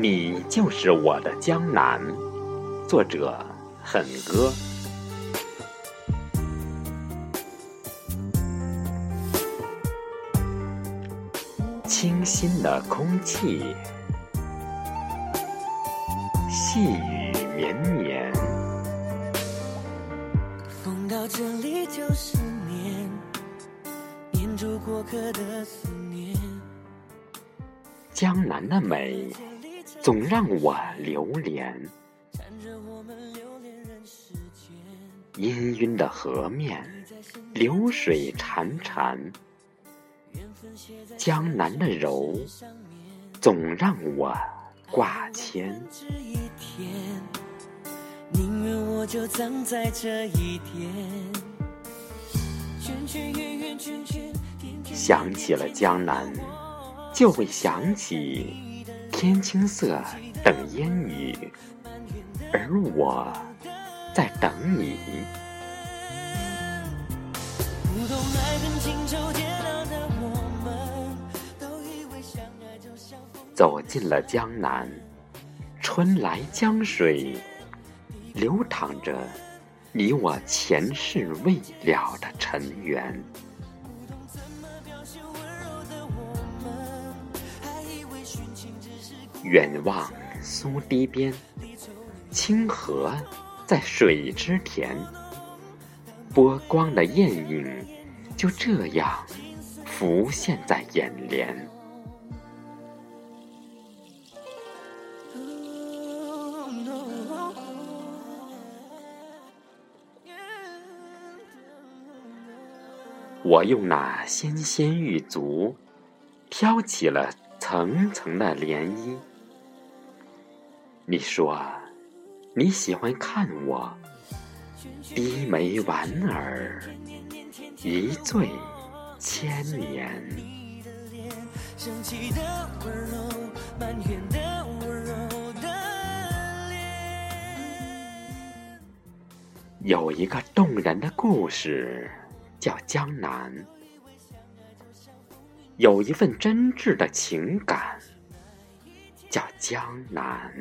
你就是我的江南。作者：狠歌。清新的空气，细雨绵绵。风到这里就是念，念住过客的思念。江南的美，总让我流连。缠着我们留恋。氤氲的河面，流水潺潺。江南的柔，总让我挂牵。宁愿我就葬在这一。天想起了江南，就会想起天青色等烟雨，而我在等你。走进了江南，春来江水流淌着你我前世未了的尘缘。远望苏堤边，清河在水之田，波光的艳影就这样浮现在眼帘。我用那纤纤玉足，挑起了层层的涟漪。你说你喜欢看我低眉莞尔，一醉千年。有一个动人的故事，叫江南；有一份真挚的情感，叫江南。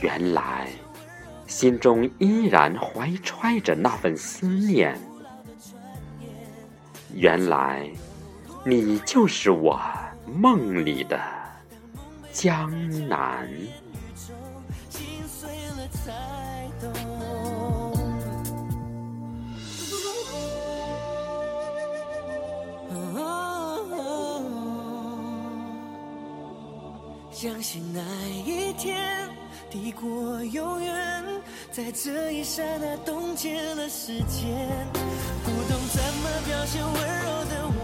原来，心中依然怀揣着那份思念。原来，你就是我梦里的江南。心碎了才懂。相信那一天抵过永远，在这一刹那冻结了时间，不懂怎么表现温柔的我